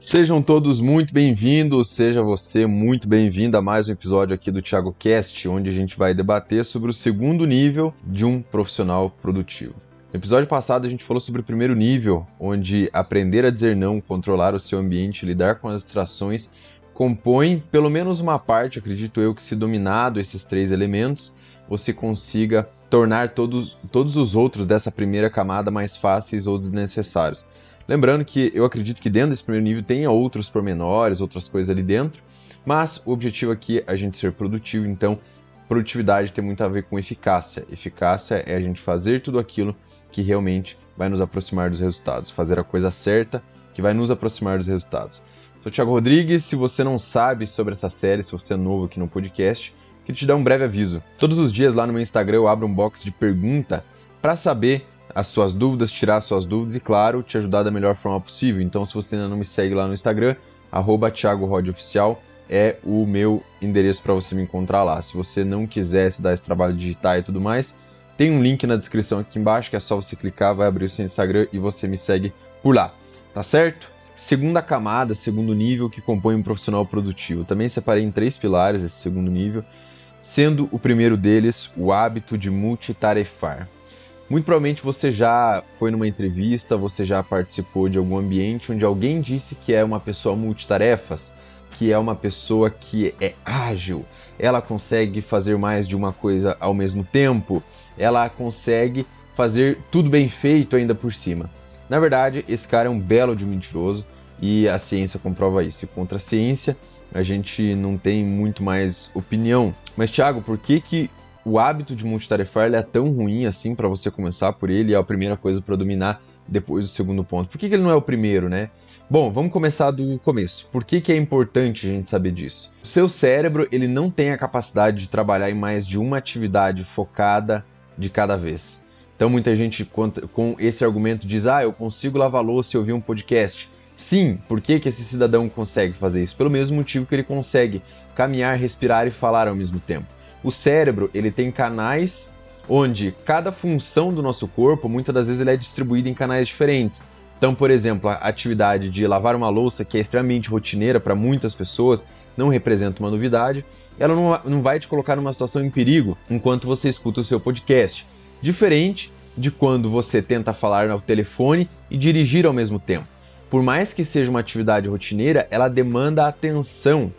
Sejam todos muito bem-vindos, seja você muito bem-vindo a mais um episódio aqui do Thiago Cast, onde a gente vai debater sobre o segundo nível de um profissional produtivo. No episódio passado a gente falou sobre o primeiro nível, onde aprender a dizer não, controlar o seu ambiente, lidar com as distrações, compõe pelo menos uma parte, acredito eu, que se dominado esses três elementos, você consiga tornar todos, todos os outros dessa primeira camada mais fáceis ou desnecessários. Lembrando que eu acredito que dentro desse primeiro nível tenha outros pormenores, outras coisas ali dentro, mas o objetivo aqui é a gente ser produtivo, então produtividade tem muito a ver com eficácia. Eficácia é a gente fazer tudo aquilo que realmente vai nos aproximar dos resultados, fazer a coisa certa que vai nos aproximar dos resultados. Sou Thiago Rodrigues, se você não sabe sobre essa série, se você é novo aqui no podcast, queria te dar um breve aviso. Todos os dias lá no meu Instagram eu abro um box de pergunta para saber as suas dúvidas, tirar as suas dúvidas e, claro, te ajudar da melhor forma possível. Então, se você ainda não me segue lá no Instagram, arroba é o meu endereço para você me encontrar lá. Se você não quiser se dar esse trabalho de digitar e tudo mais, tem um link na descrição aqui embaixo que é só você clicar, vai abrir o seu Instagram e você me segue por lá. Tá certo? Segunda camada, segundo nível que compõe um profissional produtivo. Também separei em três pilares esse segundo nível, sendo o primeiro deles o hábito de multitarefar. Muito provavelmente você já foi numa entrevista, você já participou de algum ambiente onde alguém disse que é uma pessoa multitarefas, que é uma pessoa que é ágil, ela consegue fazer mais de uma coisa ao mesmo tempo, ela consegue fazer tudo bem feito ainda por cima. Na verdade, esse cara é um belo de mentiroso e a ciência comprova isso. E contra a ciência, a gente não tem muito mais opinião. Mas Thiago, por que que o hábito de multitarefar é tão ruim assim para você começar por ele, é a primeira coisa para dominar depois do segundo ponto. Por que, que, ele não é o primeiro, né? Bom, vamos começar do começo. Por que, que é importante a gente saber disso? O seu cérebro ele não tem a capacidade de trabalhar em mais de uma atividade focada de cada vez. Então muita gente com esse argumento diz: ah, eu consigo lavar louça e ouvir um podcast. Sim, por que, que esse cidadão consegue fazer isso? Pelo mesmo motivo que ele consegue caminhar, respirar e falar ao mesmo tempo. O cérebro ele tem canais onde cada função do nosso corpo muitas das vezes ele é distribuída em canais diferentes. Então, por exemplo, a atividade de lavar uma louça, que é extremamente rotineira para muitas pessoas, não representa uma novidade, ela não, não vai te colocar numa situação em perigo enquanto você escuta o seu podcast. Diferente de quando você tenta falar no telefone e dirigir ao mesmo tempo. Por mais que seja uma atividade rotineira, ela demanda atenção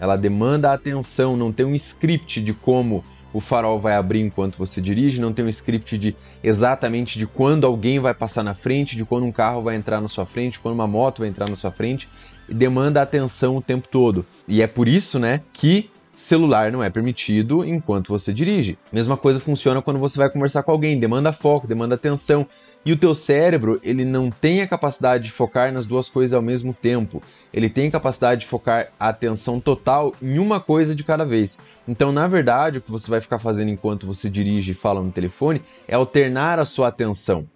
ela demanda atenção, não tem um script de como o farol vai abrir enquanto você dirige, não tem um script de exatamente de quando alguém vai passar na frente, de quando um carro vai entrar na sua frente, quando uma moto vai entrar na sua frente, demanda atenção o tempo todo. E é por isso, né, que celular não é permitido enquanto você dirige. Mesma coisa funciona quando você vai conversar com alguém, demanda foco, demanda atenção. E o teu cérebro, ele não tem a capacidade de focar nas duas coisas ao mesmo tempo. Ele tem a capacidade de focar a atenção total em uma coisa de cada vez. Então, na verdade, o que você vai ficar fazendo enquanto você dirige e fala no telefone é alternar a sua atenção.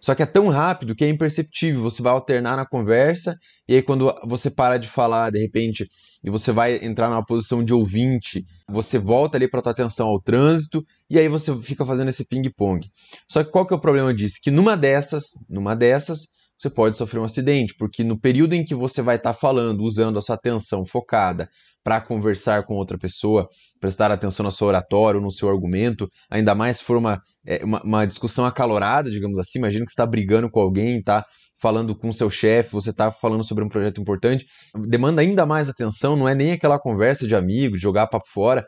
Só que é tão rápido que é imperceptível. Você vai alternar na conversa e aí quando você para de falar, de repente, e você vai entrar numa posição de ouvinte, você volta ali para tua atenção ao trânsito e aí você fica fazendo esse ping-pong. Só que qual que é o problema disso? Que numa dessas, numa dessas, você pode sofrer um acidente, porque no período em que você vai estar tá falando, usando a sua atenção focada para conversar com outra pessoa, prestar atenção na sua oratória, no seu argumento, ainda mais se for uma, é, uma, uma, discussão acalorada, digamos assim, imagina que você está brigando com alguém, está falando com seu chefe, você está falando sobre um projeto importante, demanda ainda mais atenção, não é nem aquela conversa de amigos, jogar papo fora.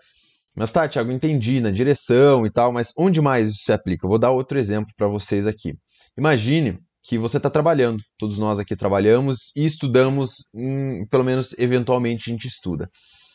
Mas tá, Thiago, entendi, na direção e tal, mas onde mais isso se aplica? Eu vou dar outro exemplo para vocês aqui. Imagine que você está trabalhando, todos nós aqui trabalhamos e estudamos, hum, pelo menos eventualmente a gente estuda.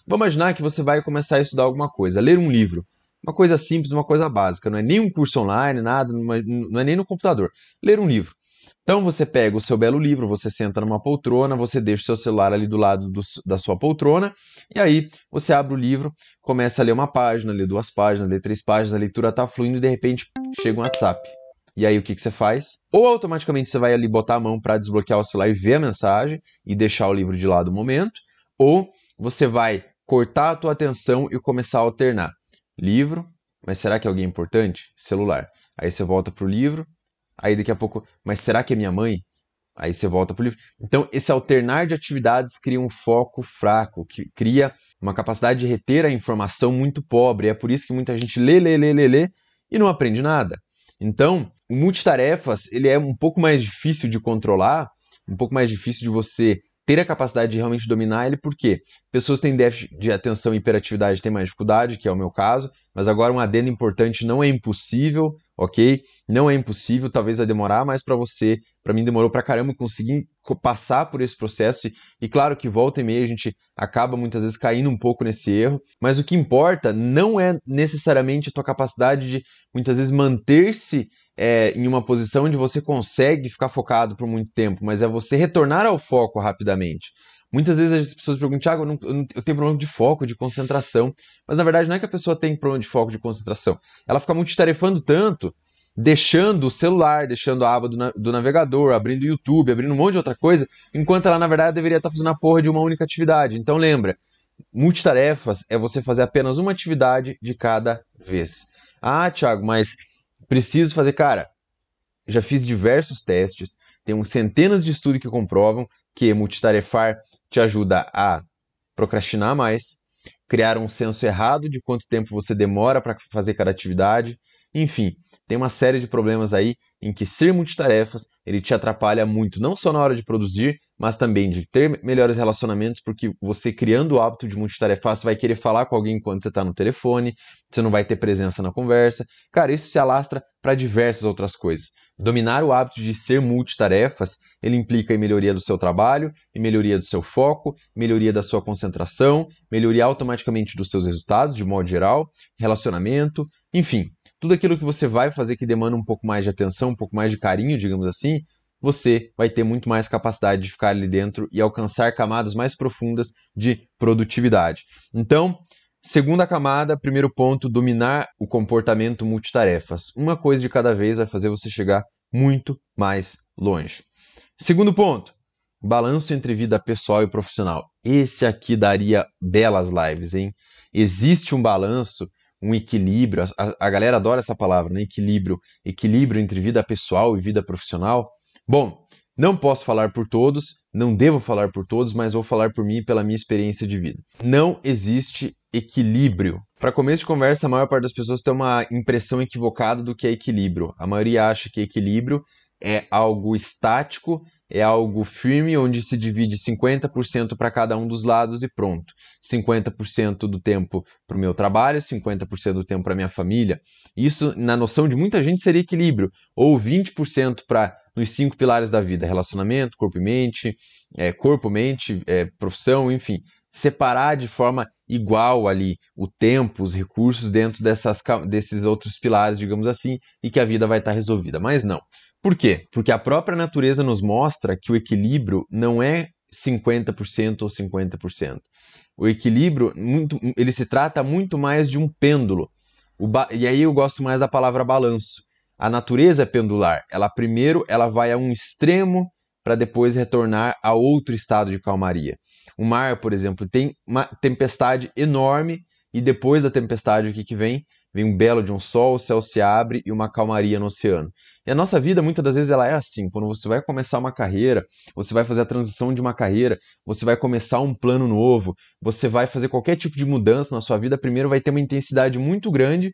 Vamos imaginar que você vai começar a estudar alguma coisa, ler um livro. Uma coisa simples, uma coisa básica, não é nem um curso online, nada, não é nem no computador. Ler um livro. Então você pega o seu belo livro, você senta numa poltrona, você deixa o seu celular ali do lado do, da sua poltrona, e aí você abre o livro, começa a ler uma página, ler duas páginas, ler três páginas, a leitura está fluindo e de repente chega um WhatsApp. E aí o que, que você faz? Ou automaticamente você vai ali botar a mão para desbloquear o celular e ver a mensagem e deixar o livro de lado um momento, ou você vai cortar a tua atenção e começar a alternar. Livro, mas será que é alguém importante? Celular. Aí você volta pro livro, Aí daqui a pouco, mas será que é minha mãe? Aí você volta para o livro. Então, esse alternar de atividades cria um foco fraco, que cria uma capacidade de reter a informação muito pobre. É por isso que muita gente lê, lê, lê, lê, lê e não aprende nada. Então, o multitarefas ele é um pouco mais difícil de controlar, um pouco mais difícil de você ter a capacidade de realmente dominar ele, porque pessoas têm déficit de atenção e hiperatividade têm mais dificuldade, que é o meu caso, mas agora um adendo importante, não é impossível, ok? Não é impossível, talvez vai demorar, mas para você, para mim demorou para caramba conseguir passar por esse processo, e claro que volta e meia a gente acaba muitas vezes caindo um pouco nesse erro, mas o que importa não é necessariamente a tua capacidade de muitas vezes manter-se é, em uma posição onde você consegue ficar focado por muito tempo, mas é você retornar ao foco rapidamente. Muitas vezes as pessoas perguntam, Thiago, eu, não, eu, tenho problema de foco, de concentração. Mas na verdade não é que a pessoa tem problema de foco, de concentração. Ela fica multitarefando tanto, deixando o celular, deixando a aba do, na, do navegador, abrindo o YouTube, abrindo um monte de outra coisa, enquanto ela na verdade deveria estar fazendo a porra de uma única atividade. Então lembra, multitarefas é você fazer apenas uma atividade de cada vez. Ah, Thiago, mas preciso fazer. Cara, já fiz diversos testes, tem centenas de estudos que comprovam que multitarefar te ajuda a procrastinar mais, criar um senso errado de quanto tempo você demora para fazer cada atividade, enfim, tem uma série de problemas aí em que ser multitarefas ele te atrapalha muito, não só na hora de produzir, mas também de ter melhores relacionamentos, porque você criando o hábito de multitarefar, você vai querer falar com alguém enquanto você está no telefone, você não vai ter presença na conversa. Cara, isso se alastra para diversas outras coisas. Dominar o hábito de ser multitarefas, ele implica em melhoria do seu trabalho, em melhoria do seu foco, melhoria da sua concentração, melhoria automaticamente dos seus resultados, de modo geral, relacionamento, enfim, tudo aquilo que você vai fazer que demanda um pouco mais de atenção, um pouco mais de carinho, digamos assim, você vai ter muito mais capacidade de ficar ali dentro e alcançar camadas mais profundas de produtividade. Então, segunda camada, primeiro ponto, dominar o comportamento multitarefas. Uma coisa de cada vez vai fazer você chegar muito mais longe. Segundo ponto, balanço entre vida pessoal e profissional. Esse aqui daria belas lives, hein? Existe um balanço um equilíbrio, a, a galera adora essa palavra, né? Equilíbrio, equilíbrio entre vida pessoal e vida profissional. Bom, não posso falar por todos, não devo falar por todos, mas vou falar por mim e pela minha experiência de vida. Não existe equilíbrio. Para começo de conversa, a maior parte das pessoas tem uma impressão equivocada do que é equilíbrio. A maioria acha que equilíbrio é algo estático, é algo firme, onde se divide 50% para cada um dos lados e pronto. 50% do tempo para o meu trabalho, 50% do tempo para minha família. Isso, na noção de muita gente, seria equilíbrio. Ou 20% para nos cinco pilares da vida: relacionamento, corpo e mente, é, corpo, mente, é, profissão, enfim. Separar de forma igual ali o tempo, os recursos dentro dessas, desses outros pilares, digamos assim, e que a vida vai estar resolvida. Mas não. Por quê? Porque a própria natureza nos mostra que o equilíbrio não é 50% ou 50%. O equilíbrio, muito, ele se trata muito mais de um pêndulo. e aí eu gosto mais da palavra balanço. A natureza é pendular. Ela primeiro ela vai a um extremo para depois retornar a outro estado de calmaria. O mar, por exemplo, tem uma tempestade enorme e depois da tempestade o que, que vem? Vem um belo de um sol, o céu se abre e uma calmaria no oceano. E a nossa vida, muitas das vezes, ela é assim. Quando você vai começar uma carreira, você vai fazer a transição de uma carreira, você vai começar um plano novo, você vai fazer qualquer tipo de mudança na sua vida, primeiro vai ter uma intensidade muito grande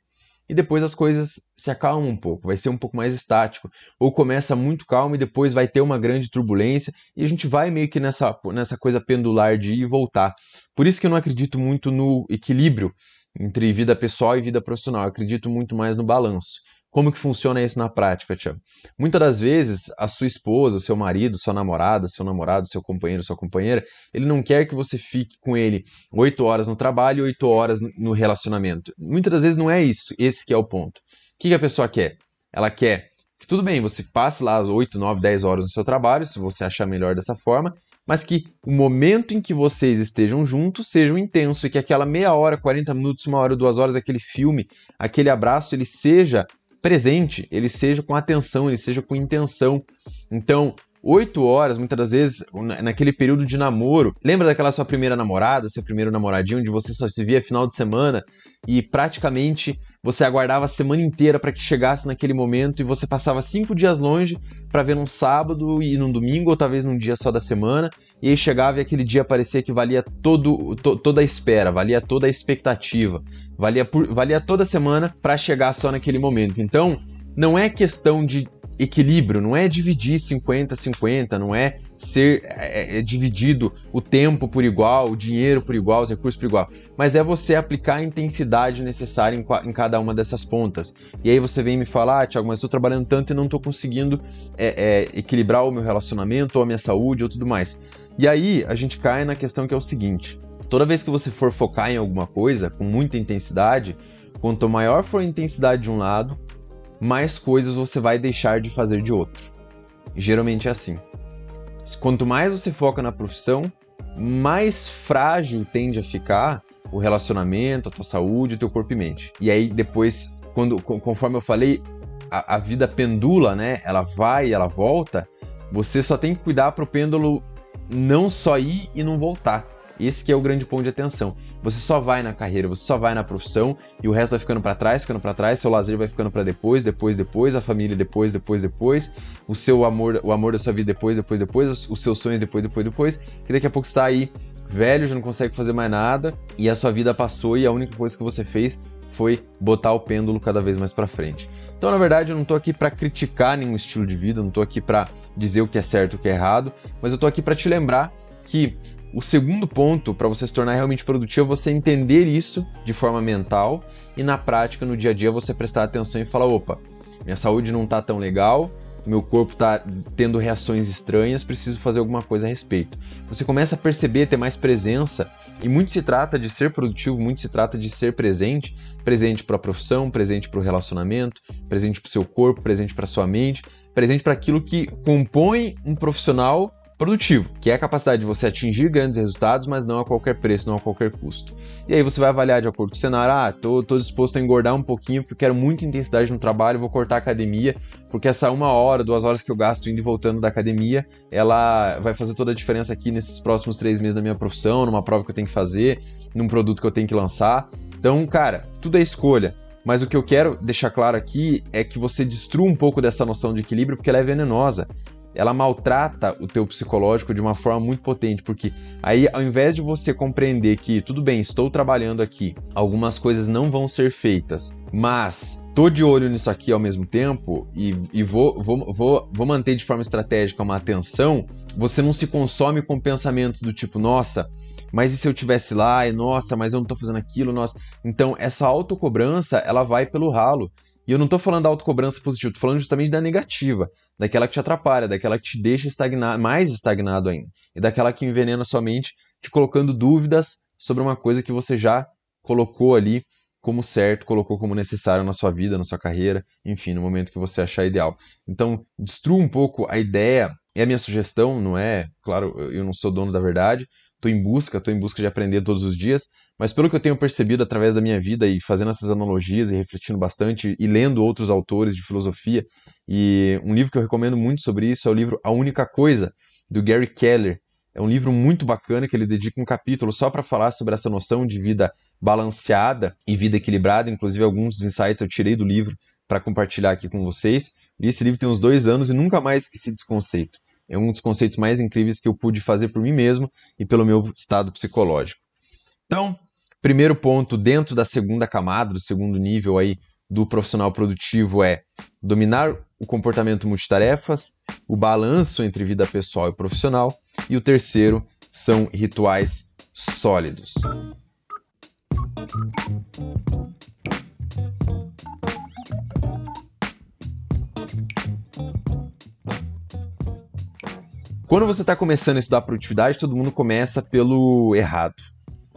e depois as coisas se acalmam um pouco, vai ser um pouco mais estático. Ou começa muito calmo e depois vai ter uma grande turbulência e a gente vai meio que nessa, nessa coisa pendular de ir e voltar. Por isso que eu não acredito muito no equilíbrio entre vida pessoal e vida profissional, eu acredito muito mais no balanço. Como que funciona isso na prática, Tiago? Muitas das vezes, a sua esposa, seu marido, sua namorada, seu namorado, seu companheiro, sua companheira, ele não quer que você fique com ele oito horas no trabalho e oito horas no relacionamento. Muitas das vezes não é isso, esse que é o ponto. O que a pessoa quer? Ela quer que tudo bem, você passe lá as 8, 9, 10 horas no seu trabalho, se você achar melhor dessa forma, mas que o momento em que vocês estejam juntos seja intenso e que aquela meia hora, 40 minutos, uma hora, duas horas, aquele filme, aquele abraço, ele seja presente, ele seja com atenção, ele seja com intenção. Então, oito horas, muitas das vezes, naquele período de namoro. Lembra daquela sua primeira namorada, seu primeiro namoradinho, onde você só se via final de semana e praticamente você aguardava a semana inteira para que chegasse naquele momento e você passava cinco dias longe para ver num sábado e num domingo, ou talvez num dia só da semana, e aí chegava e aquele dia parecia que valia todo, to, toda a espera, valia toda a expectativa, valia, por, valia toda a semana para chegar só naquele momento. Então, não é questão de equilíbrio, não é dividir 50-50, não é ser é, é, dividido o tempo por igual, o dinheiro por igual, os recursos por igual, mas é você aplicar a intensidade necessária em, em cada uma dessas pontas. E aí você vem me falar, ah, Thiago, mas estou trabalhando tanto e não estou conseguindo é, é, equilibrar o meu relacionamento, ou a minha saúde, ou tudo mais. E aí a gente cai na questão que é o seguinte: toda vez que você for focar em alguma coisa com muita intensidade, quanto maior for a intensidade de um lado, mais coisas você vai deixar de fazer de outro. Geralmente é assim. Quanto mais você foca na profissão, mais frágil tende a ficar o relacionamento, a tua saúde, o teu corpo e mente. E aí depois, quando, conforme eu falei, a, a vida pendula, né? Ela vai, ela volta. Você só tem que cuidar para o pêndulo não só ir e não voltar. Esse que é o grande ponto de atenção. Você só vai na carreira, você só vai na profissão e o resto vai ficando para trás, ficando para trás, seu lazer vai ficando para depois, depois, depois, a família depois, depois, depois, o seu amor, o amor da sua vida depois, depois, depois, os seus sonhos depois, depois, depois, que daqui a pouco está aí velho, já não consegue fazer mais nada e a sua vida passou e a única coisa que você fez foi botar o pêndulo cada vez mais para frente. Então, na verdade, eu não estou aqui para criticar nenhum estilo de vida, não estou aqui para dizer o que é certo e o que é errado, mas eu estou aqui para te lembrar que o segundo ponto para você se tornar realmente produtivo é você entender isso de forma mental e na prática, no dia a dia, você prestar atenção e falar: opa, minha saúde não está tão legal, meu corpo está tendo reações estranhas, preciso fazer alguma coisa a respeito. Você começa a perceber, ter mais presença, e muito se trata de ser produtivo, muito se trata de ser presente, presente para a profissão, presente para o relacionamento, presente para o seu corpo, presente para sua mente, presente para aquilo que compõe um profissional produtivo, que é a capacidade de você atingir grandes resultados, mas não a qualquer preço, não a qualquer custo. E aí você vai avaliar de acordo com o cenário, ah, tô, tô disposto a engordar um pouquinho porque eu quero muita intensidade no trabalho, vou cortar a academia, porque essa uma hora, duas horas que eu gasto indo e voltando da academia, ela vai fazer toda a diferença aqui nesses próximos três meses da minha profissão, numa prova que eu tenho que fazer, num produto que eu tenho que lançar. Então, cara, tudo é escolha. Mas o que eu quero deixar claro aqui é que você destrua um pouco dessa noção de equilíbrio porque ela é venenosa ela maltrata o teu psicológico de uma forma muito potente, porque aí ao invés de você compreender que tudo bem, estou trabalhando aqui, algumas coisas não vão ser feitas, mas tô de olho nisso aqui ao mesmo tempo e, e vou, vou, vou, vou manter de forma estratégica uma atenção, você não se consome com pensamentos do tipo, nossa, mas e se eu tivesse lá, e nossa, mas eu não tô fazendo aquilo, nossa. Então, essa autocobrança, ela vai pelo ralo. E eu não tô falando da autocobrança positiva, tô falando justamente da negativa daquela que te atrapalha, daquela que te deixa estagnar, mais estagnado ainda, e daquela que envenena sua mente, te colocando dúvidas sobre uma coisa que você já colocou ali como certo, colocou como necessário na sua vida, na sua carreira, enfim, no momento que você achar ideal. Então, destrua um pouco a ideia, é a minha sugestão, não é? Claro, eu não sou dono da verdade, estou em busca, estou em busca de aprender todos os dias, mas pelo que eu tenho percebido através da minha vida e fazendo essas analogias e refletindo bastante e lendo outros autores de filosofia, e um livro que eu recomendo muito sobre isso é o livro A Única Coisa, do Gary Keller. É um livro muito bacana que ele dedica um capítulo só para falar sobre essa noção de vida balanceada e vida equilibrada. Inclusive, alguns dos insights eu tirei do livro para compartilhar aqui com vocês. E esse livro tem uns dois anos e nunca mais esqueci desse conceito. É um dos conceitos mais incríveis que eu pude fazer por mim mesmo e pelo meu estado psicológico. Então, Primeiro ponto dentro da segunda camada, do segundo nível aí do profissional produtivo é dominar o comportamento multitarefas, o balanço entre vida pessoal e profissional, e o terceiro são rituais sólidos. Quando você está começando a estudar produtividade, todo mundo começa pelo errado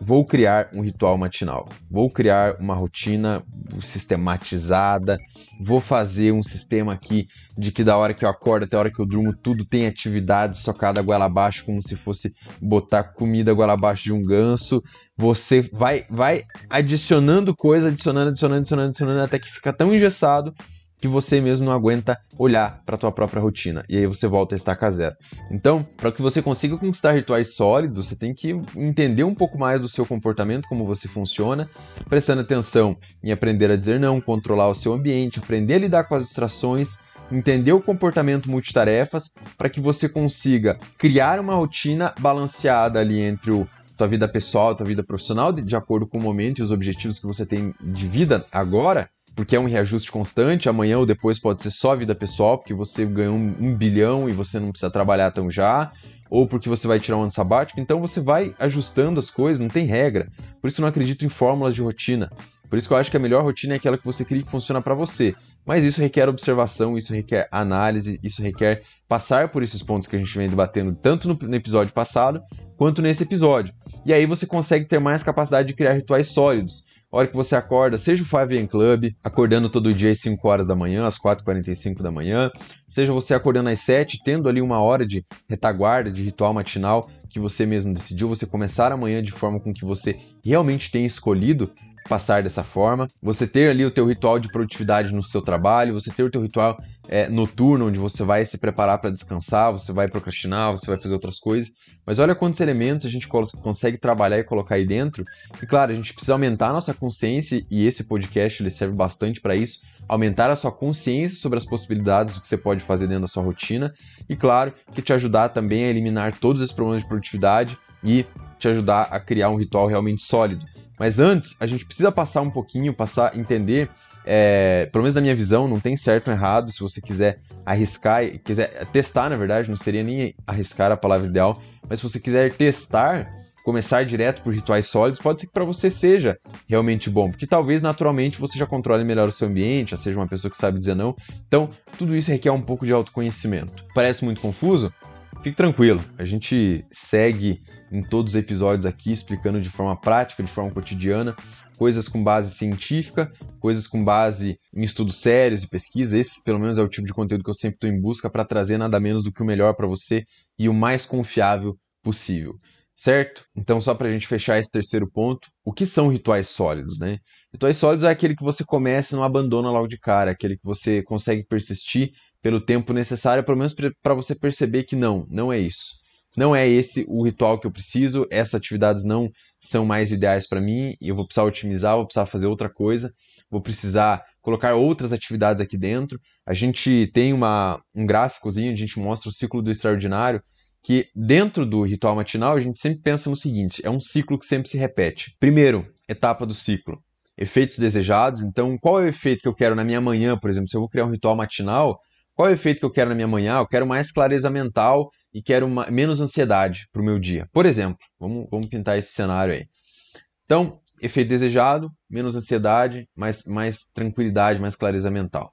vou criar um ritual matinal, vou criar uma rotina sistematizada, vou fazer um sistema aqui de que da hora que eu acordo até a hora que eu durmo tudo tem atividade socada goela abaixo como se fosse botar comida goela abaixo de um ganso. Você vai vai adicionando coisa, adicionando, adicionando, adicionando, adicionando até que fica tão engessado que você mesmo não aguenta olhar para a tua própria rotina e aí você volta a estacar zero. Então, para que você consiga conquistar rituais sólidos, você tem que entender um pouco mais do seu comportamento, como você funciona, prestando atenção em aprender a dizer não, controlar o seu ambiente, aprender a lidar com as distrações entender o comportamento multitarefas para que você consiga criar uma rotina balanceada ali entre o tua vida pessoal, tua vida profissional, de, de acordo com o momento e os objetivos que você tem de vida agora, porque é um reajuste constante, amanhã ou depois pode ser só vida pessoal, porque você ganhou um, bilhão e você não precisa trabalhar tão já, ou porque você vai tirar um ano sabático, então você vai ajustando as coisas, não tem regra. Por isso eu não acredito em fórmulas de rotina. Por isso que eu acho que a melhor rotina é aquela que você cria que funciona para você. Mas isso requer observação, isso requer análise, isso requer passar por esses pontos que a gente vem debatendo tanto no episódio passado quanto nesse episódio. E aí você consegue ter mais capacidade de criar rituais sólidos. A hora que você acorda, seja o 5am Club, acordando todo dia às 5 horas da manhã, às 4h45 da manhã, seja você acordando às 7, tendo ali uma hora de retaguarda, de ritual matinal que você mesmo decidiu, você começar amanhã de forma com que você realmente tenha escolhido passar dessa forma, você ter ali o teu ritual de produtividade no seu trabalho, você ter o teu ritual é, noturno, onde você vai se preparar para descansar, você vai procrastinar, você vai fazer outras coisas. Mas olha quantos elementos a gente consegue trabalhar e colocar aí dentro. E claro, a gente precisa aumentar a nossa consciência, e esse podcast ele serve bastante para isso, aumentar a sua consciência sobre as possibilidades do que você pode fazer dentro da sua rotina. E claro, que te ajudar também a eliminar todos esses problemas de produtividade e te ajudar a criar um ritual realmente sólido. Mas antes, a gente precisa passar um pouquinho, passar, entender, é, pelo menos na minha visão, não tem certo ou errado. Se você quiser arriscar, quiser testar, na verdade, não seria nem arriscar a palavra ideal, mas se você quiser testar, começar direto por rituais sólidos, pode ser que para você seja realmente bom, porque talvez naturalmente você já controle melhor o seu ambiente, já seja uma pessoa que sabe dizer não. Então, tudo isso requer um pouco de autoconhecimento. Parece muito confuso? Fique tranquilo, a gente segue em todos os episódios aqui explicando de forma prática, de forma cotidiana, coisas com base científica, coisas com base em estudos sérios e pesquisa. Esse, pelo menos, é o tipo de conteúdo que eu sempre estou em busca para trazer nada menos do que o melhor para você e o mais confiável possível. Certo? Então, só para a gente fechar esse terceiro ponto, o que são rituais sólidos, né? Rituais sólidos é aquele que você começa e não abandona logo de cara, aquele que você consegue persistir pelo tempo necessário, pelo menos para você perceber que não, não é isso. Não é esse o ritual que eu preciso, essas atividades não são mais ideais para mim, eu vou precisar otimizar, vou precisar fazer outra coisa, vou precisar colocar outras atividades aqui dentro. A gente tem uma, um gráficozinho, a gente mostra o ciclo do extraordinário, que dentro do ritual matinal a gente sempre pensa no seguinte: é um ciclo que sempre se repete. Primeiro, etapa do ciclo, efeitos desejados. Então, qual é o efeito que eu quero na minha manhã, por exemplo? Se eu vou criar um ritual matinal, qual é o efeito que eu quero na minha manhã? Eu quero mais clareza mental e quero uma, menos ansiedade para o meu dia. Por exemplo, vamos, vamos pintar esse cenário aí. Então, efeito desejado, menos ansiedade, mais, mais tranquilidade, mais clareza mental.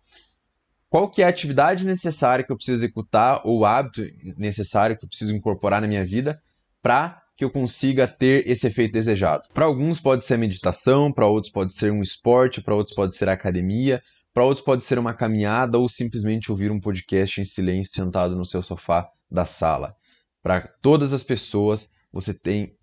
Qual que é a atividade necessária que eu preciso executar ou o hábito necessário que eu preciso incorporar na minha vida para que eu consiga ter esse efeito desejado? Para alguns pode ser a meditação, para outros pode ser um esporte, para outros pode ser academia, para outros pode ser uma caminhada ou simplesmente ouvir um podcast em silêncio sentado no seu sofá da sala. Para todas as pessoas, você tem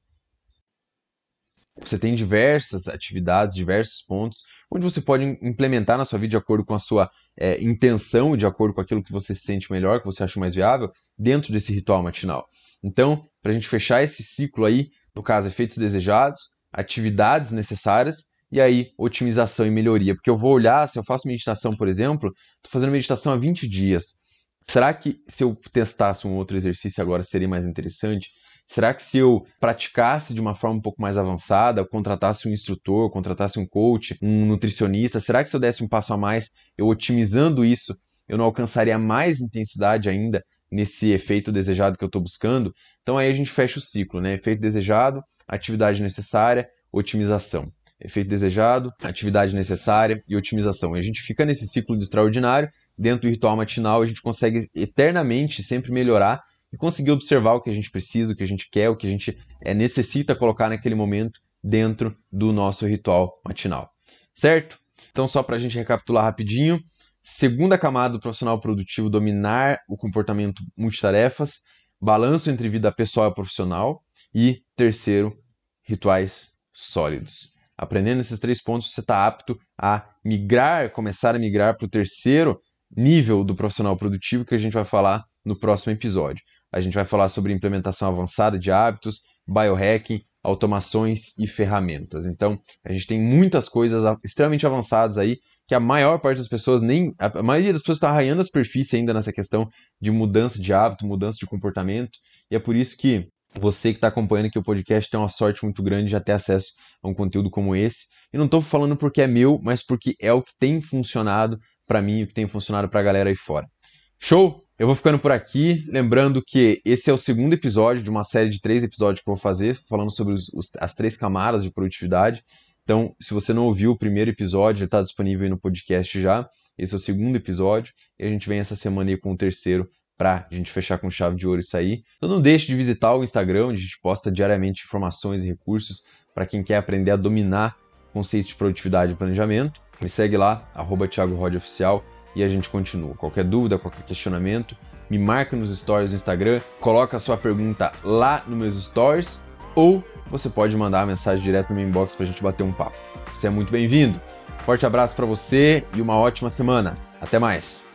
você tem diversas atividades, diversos pontos, onde você pode implementar na sua vida de acordo com a sua é, intenção, de acordo com aquilo que você se sente melhor, que você acha mais viável, dentro desse ritual matinal. Então, para a gente fechar esse ciclo aí, no caso, efeitos desejados, atividades necessárias e aí otimização e melhoria. Porque eu vou olhar, se eu faço meditação, por exemplo, estou fazendo meditação há 20 dias. Será que se eu testasse um outro exercício agora seria mais interessante? Será que se eu praticasse de uma forma um pouco mais avançada, contratasse um instrutor, contratasse um coach, um nutricionista, será que se eu desse um passo a mais, eu otimizando isso, eu não alcançaria mais intensidade ainda nesse efeito desejado que eu estou buscando? Então aí a gente fecha o ciclo, né? Efeito desejado, atividade necessária, otimização efeito desejado, atividade necessária e otimização. E a gente fica nesse ciclo de extraordinário, dentro do ritual matinal, a gente consegue eternamente sempre melhorar e conseguir observar o que a gente precisa, o que a gente quer, o que a gente é, necessita colocar naquele momento dentro do nosso ritual matinal. Certo? Então, só para a gente recapitular rapidinho. Segunda camada do profissional produtivo, dominar o comportamento multitarefas, balanço entre vida pessoal e profissional. E terceiro, rituais sólidos. Aprendendo esses três pontos, você está apto a migrar, começar a migrar para o terceiro nível do profissional produtivo que a gente vai falar no próximo episódio. A gente vai falar sobre implementação avançada de hábitos, biohacking, automações e ferramentas. Então, a gente tem muitas coisas extremamente avançadas aí que a maior parte das pessoas nem a maioria das pessoas está arranhando a superfície ainda nessa questão de mudança de hábito, mudança de comportamento, e é por isso que você que está acompanhando aqui o podcast tem uma sorte muito grande de ter acesso a um conteúdo como esse. E não estou falando porque é meu, mas porque é o que tem funcionado para mim, o que tem funcionado para a galera aí fora. Show? Eu vou ficando por aqui, lembrando que esse é o segundo episódio de uma série de três episódios que eu vou fazer, falando sobre os, os, as três camadas de produtividade. Então, se você não ouviu o primeiro episódio, está disponível aí no podcast já. Esse é o segundo episódio e a gente vem essa semana aí com o terceiro para a gente fechar com chave de ouro isso aí. Então não deixe de visitar o Instagram, onde a gente posta diariamente informações e recursos para quem quer aprender a dominar conceitos de produtividade e planejamento. Me segue lá, arroba Oficial e a gente continua. Qualquer dúvida, qualquer questionamento, me marca nos stories do Instagram, coloca a sua pergunta lá nos meus stories ou você pode mandar a mensagem direto no meu inbox para a gente bater um papo. Você é muito bem-vindo. Forte abraço para você e uma ótima semana. Até mais.